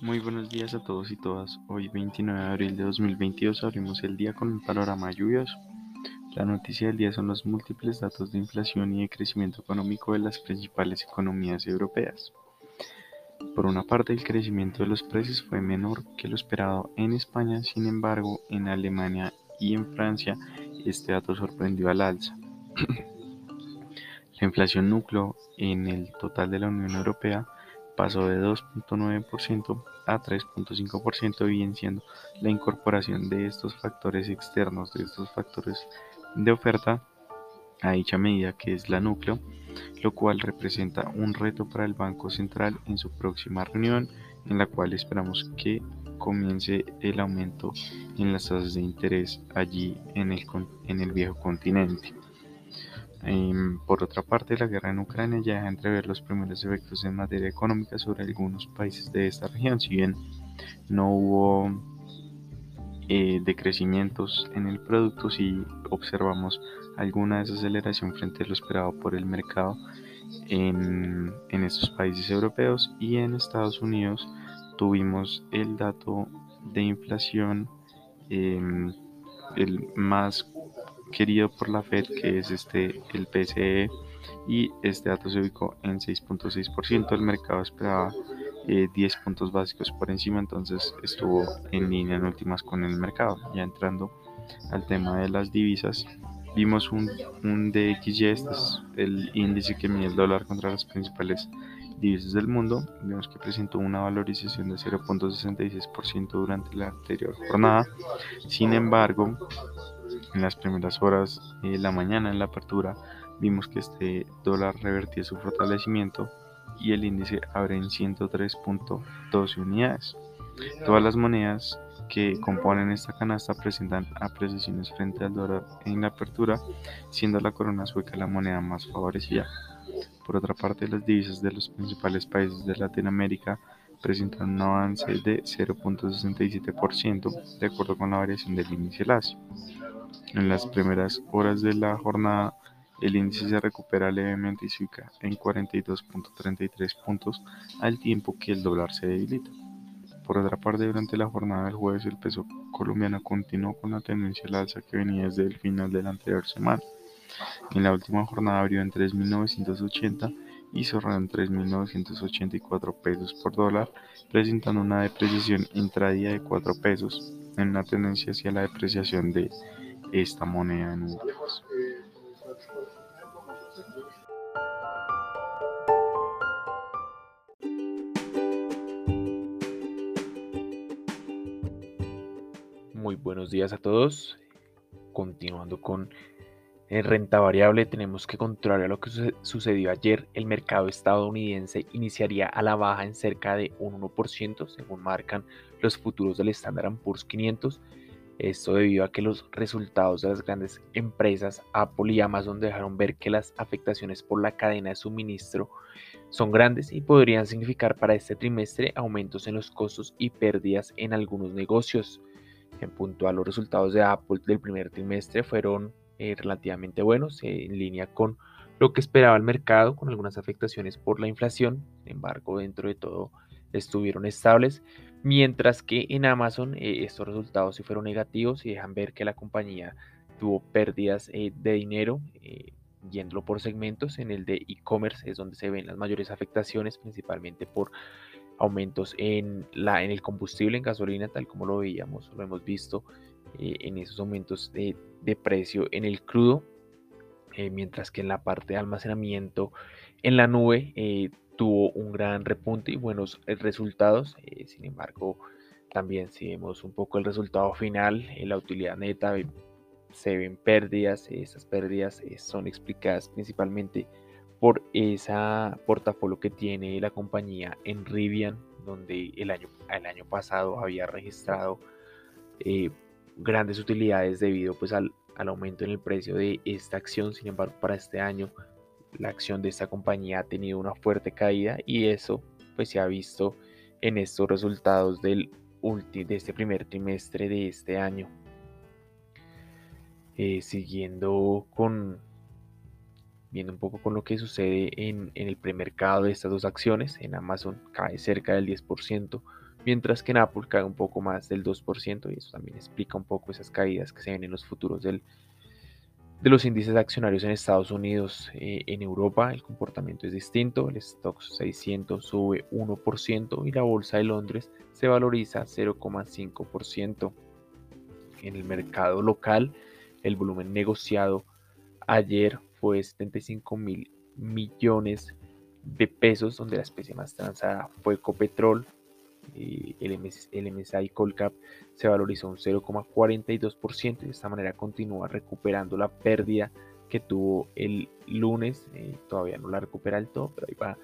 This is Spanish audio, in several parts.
Muy buenos días a todos y todas. Hoy 29 de abril de 2022 abrimos el día con un panorama lluvioso. La noticia del día son los múltiples datos de inflación y de crecimiento económico de las principales economías europeas. Por una parte, el crecimiento de los precios fue menor que lo esperado en España, sin embargo, en Alemania y en Francia este dato sorprendió al alza. la inflación núcleo en el total de la Unión Europea pasó de 2.9% a 3.5%, evidenciando la incorporación de estos factores externos, de estos factores de oferta a dicha medida que es la núcleo lo cual representa un reto para el Banco Central en su próxima reunión, en la cual esperamos que comience el aumento en las tasas de interés allí en el, en el viejo continente. Em, por otra parte, la guerra en Ucrania ya deja entrever los primeros efectos en materia económica sobre algunos países de esta región. Si bien no hubo eh, decrecimientos en el producto, si observamos alguna desaceleración frente a lo esperado por el mercado en, estos países europeos y en Estados Unidos tuvimos el dato de inflación em, el más querido por la Fed que es este el PCE y este dato se ubicó en 6.6% el mercado esperaba 10 eh, puntos básicos por encima entonces estuvo en línea en últimas con el mercado ya entrando al tema de las divisas vimos un, un DXY, este es el índice que mide el dólar contra las principales divisas del mundo. Vemos que presentó una valorización de 0.66% durante la anterior jornada. Sin embargo, en las primeras horas de la mañana, en la apertura, vimos que este dólar revertía su fortalecimiento y el índice abre en 103.12 unidades. Todas las monedas que componen esta canasta presentan apreciaciones frente al dólar en la apertura, siendo la corona sueca la moneda más favorecida. Por otra parte, las divisas de los principales países de Latinoamérica presentan un avance de 0.67% de acuerdo con la variación del índice LASI. En las primeras horas de la jornada, el índice se recupera levemente y se ubica en 42.33 puntos al tiempo que el dólar se debilita. Por otra parte, durante la jornada del jueves, el peso colombiano continuó con la tendencia al alza que venía desde el final de la anterior semana. En la última jornada abrió en 3.980 y cerró en 3.984 pesos por dólar, presentando una depreciación intradía de 4 pesos, en una tendencia hacia la depreciación de esta moneda en. Muy buenos días a todos. Continuando con eh, renta variable, tenemos que contrario a lo que sucedió ayer, el mercado estadounidense iniciaría a la baja en cerca de un 1%, según marcan los futuros del Standard Poor's 500. Esto debido a que los resultados de las grandes empresas Apple y Amazon dejaron ver que las afectaciones por la cadena de suministro son grandes y podrían significar para este trimestre aumentos en los costos y pérdidas en algunos negocios. En punto a los resultados de Apple del primer trimestre fueron eh, relativamente buenos, en línea con lo que esperaba el mercado, con algunas afectaciones por la inflación. Sin embargo, dentro de todo estuvieron estables, mientras que en Amazon eh, estos resultados sí fueron negativos y dejan ver que la compañía tuvo pérdidas de dinero, yéndolo por segmentos. En el de e-commerce es donde se ven las mayores afectaciones, principalmente por aumentos en, la, en el combustible, en gasolina, tal como lo veíamos, lo hemos visto eh, en esos aumentos de, precio en el crudo, eh, mientras que en la parte de almacenamiento en la nube eh, tuvo un gran repunte y buenos resultados. sin embargo, también si vemos un poco el resultado final, en la utilidad neta se ven pérdidas. Esas pérdidas son explicadas principalmente por esa portafolio que tiene la compañía en Rivian, donde el año, el año pasado había registrado eh, grandes utilidades debido pues, al aumento en el precio de esta acción. Sin embargo, para este año la acción de esta compañía ha tenido una fuerte caída y eso pues se ha visto en estos resultados del de este primer trimestre de este año. Eh, siguiendo con viendo un poco con lo que sucede en, en el premercado de estas dos acciones, en Amazon cae cerca del 10%, mientras que en Apple cae un poco más del 2% y eso también explica un poco esas caídas que se ven en los futuros del, de los índices accionarios en Estados Unidos. Eh, en Europa el comportamiento es distinto, el stock 600 sube 1% y la bolsa de Londres se valoriza 0,5%. En el mercado local el volumen negociado ayer fue 75 mil millones de pesos, donde la especie más transada fue Ecopetrol. El, MSI Colcap se valorizó un 0,42% y de esta manera continúa recuperando la pérdida que tuvo el lunes. Eh, todavía no la recupera el todo, pero ahí va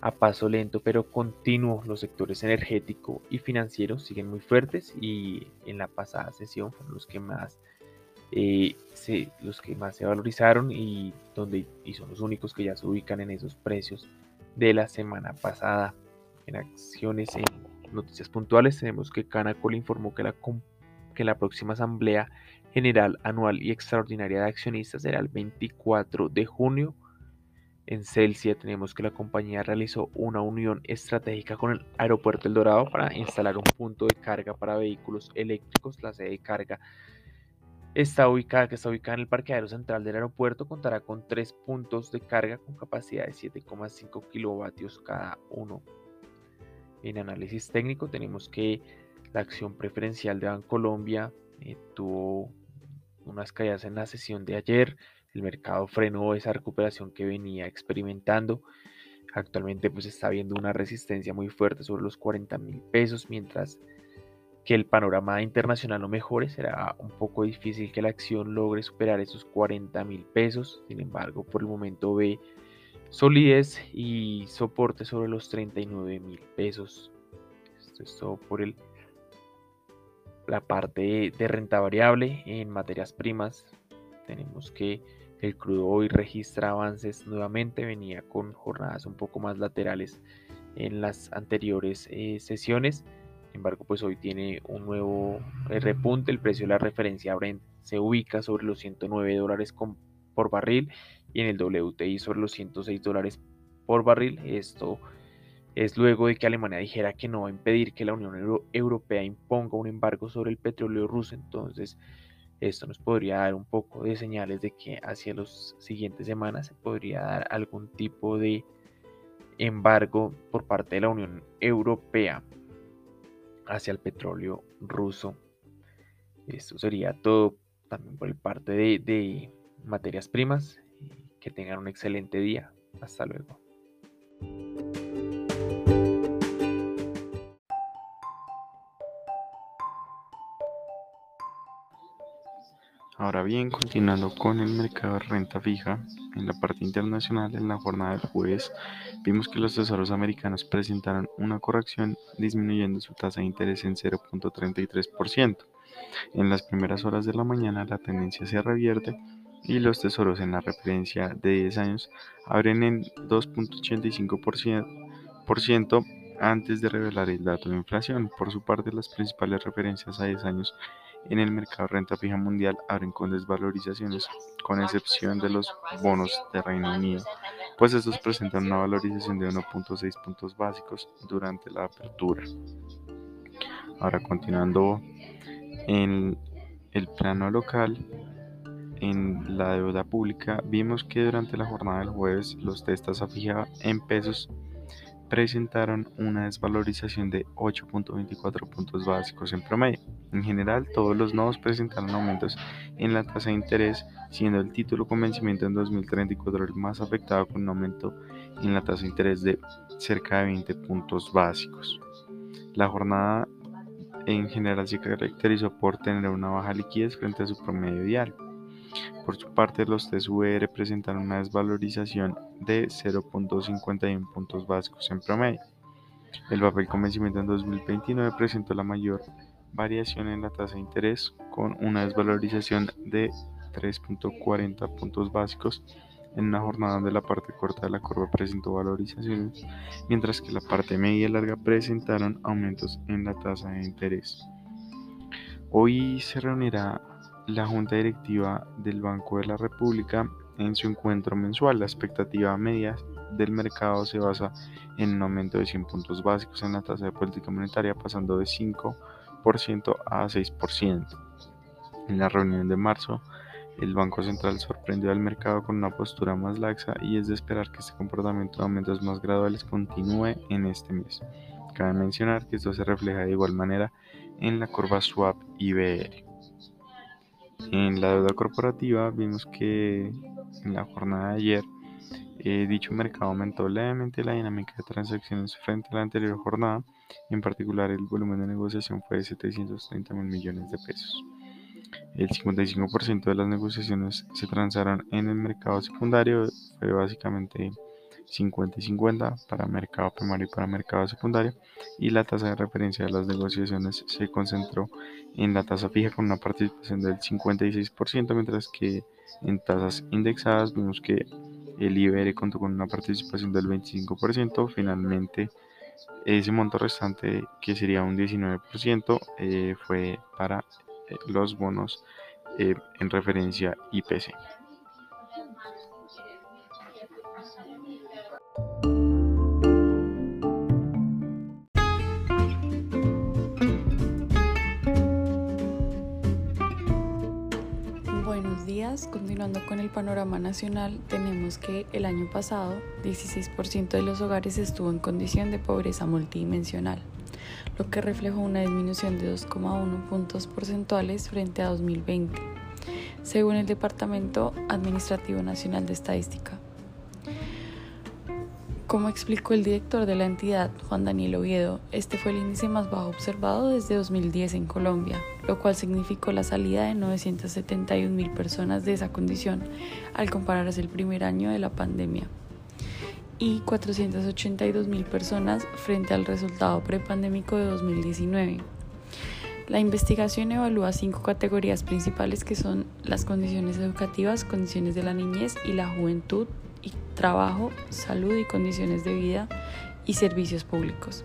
a paso lento pero continuo. Los sectores energético y financiero siguen muy fuertes y en la pasada sesión fueron los que más eh, los que más se valorizaron y donde y son los únicos que ya se ubican en esos precios de la semana pasada en acciones en noticias puntuales tenemos que Canacol informó que la, que la próxima asamblea general anual y extraordinaria de accionistas será el 24 de junio. En Celsia tenemos que la compañía realizó una unión estratégica con el aeropuerto El Dorado para instalar un punto de carga para vehículos eléctricos. La sede de carga está ubicada, que está ubicada en el parqueadero central del aeropuerto, contará con tres puntos de carga con capacidad de 7,5 kilovatios cada uno. En análisis técnico tenemos que la acción preferencial de Bancolombia eh, tuvo unas caídas en la sesión de ayer. El mercado frenó esa recuperación que venía experimentando. Actualmente pues está viendo una resistencia muy fuerte sobre los 40 mil pesos, mientras que el panorama internacional no mejore, será un poco difícil que la acción logre superar esos 40 mil pesos. Sin embargo, por el momento ve solidez y soporte sobre los 39 mil pesos. Esto es todo por el, la parte de renta variable en materias primas. Tenemos que el crudo hoy registra avances nuevamente, venía con jornadas un poco más laterales en las anteriores eh, sesiones. Sin embargo, pues hoy tiene un nuevo eh, repunte. El precio de la referencia Brent se ubica sobre los 109 dólares por barril y en el WTI sobre los 106 dólares por barril. Esto es luego de que Alemania dijera que no va a impedir que la Unión Europea imponga un embargo sobre el petróleo ruso. Entonces, esto nos podría dar un poco de señales de que hacia las siguientes semanas se podría dar algún tipo de embargo por parte de la Unión Europea hacia el petróleo ruso. Esto sería todo también por parte de, de materias primas. Que tengan un excelente día. Hasta luego. Ahora bien, continuando con el mercado de renta fija, en la parte internacional, en la jornada del jueves, vimos que los tesoros americanos presentaron una corrección disminuyendo su tasa de interés en 0.33%. En las primeras horas de la mañana la tendencia se revierte y los tesoros en la referencia de 10 años abren en 2.85% antes de revelar el dato de inflación. Por su parte, las principales referencias a 10 años en el mercado de renta fija mundial abren con desvalorizaciones, con excepción de los bonos de Reino Unido, pues estos presentan una valorización de 1.6 puntos básicos durante la apertura. Ahora continuando en el plano local, en la deuda pública, vimos que durante la jornada del jueves los testas a fija en pesos presentaron una desvalorización de 8.24 puntos básicos en promedio. En general, todos los nodos presentaron aumentos en la tasa de interés, siendo el título con vencimiento en 2034 el más afectado con un aumento en la tasa de interés de cerca de 20 puntos básicos. La jornada en general se caracterizó por tener una baja liquidez frente a su promedio diario. Por su parte, los TSVR presentaron una desvalorización de 0.51 puntos básicos en promedio. El papel con vencimiento en 2029 presentó la mayor variación en la tasa de interés con una desvalorización de 3.40 puntos básicos en una jornada donde la parte corta de la curva presentó valorizaciones, mientras que la parte media y larga presentaron aumentos en la tasa de interés. Hoy se reunirá la Junta Directiva del Banco de la República en su encuentro mensual. La expectativa media del mercado se basa en un aumento de 100 puntos básicos en la tasa de política monetaria, pasando de 5% a 6%. En la reunión de marzo, el Banco Central sorprendió al mercado con una postura más laxa y es de esperar que este comportamiento de aumentos más graduales continúe en este mes. Cabe mencionar que esto se refleja de igual manera en la curva swap IBR. En la deuda corporativa vimos que en la jornada de ayer eh, dicho mercado aumentó levemente la dinámica de transacciones frente a la anterior jornada. En particular, el volumen de negociación fue de 730 mil millones de pesos. El 55% de las negociaciones se transaron en el mercado secundario, fue básicamente 50 y 50 para mercado primario y para mercado secundario, y la tasa de referencia de las negociaciones se concentró en la tasa fija con una participación del 56%, mientras que en tasas indexadas vimos que el IBR contó con una participación del 25%, finalmente ese monto restante, que sería un 19%, eh, fue para eh, los bonos eh, en referencia IPC. Días, continuando con el panorama nacional, tenemos que el año pasado 16% de los hogares estuvo en condición de pobreza multidimensional lo que reflejó una disminución de 2,1 puntos porcentuales frente a 2020, según el Departamento Administrativo Nacional de Estadística. Como explicó el director de la entidad, Juan Daniel Oviedo, este fue el índice más bajo observado desde 2010 en Colombia, lo cual significó la salida de 971 mil personas de esa condición al compararse el primer año de la pandemia y 482 mil personas frente al resultado prepandémico de 2019. La investigación evalúa cinco categorías principales que son las condiciones educativas, condiciones de la niñez y la juventud, trabajo, salud y condiciones de vida y servicios públicos.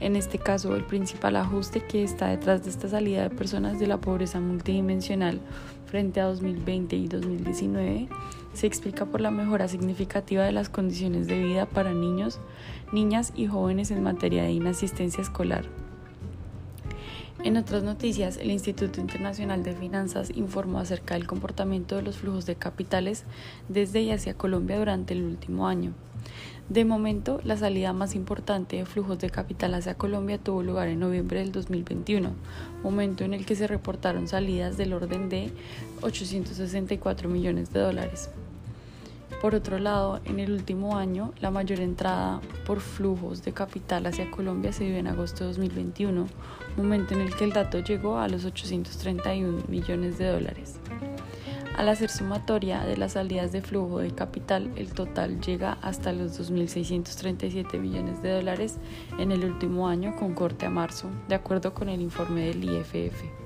En este caso, el principal ajuste que está detrás de esta salida de personas de la pobreza multidimensional frente a 2020 y 2019 se explica por la mejora significativa de las condiciones de vida para niños, niñas y jóvenes en materia de inasistencia escolar. En otras noticias, el Instituto Internacional de Finanzas informó acerca del comportamiento de los flujos de capitales desde y hacia Colombia durante el último año. De momento, la salida más importante de flujos de capital hacia Colombia tuvo lugar en noviembre del 2021, momento en el que se reportaron salidas del orden de 864 millones de dólares. Por otro lado, en el último año, la mayor entrada por flujos de capital hacia Colombia se dio en agosto de 2021, momento en el que el dato llegó a los 831 millones de dólares. Al hacer sumatoria de las salidas de flujo de capital, el total llega hasta los 2.637 millones de dólares en el último año con corte a marzo, de acuerdo con el informe del IFF.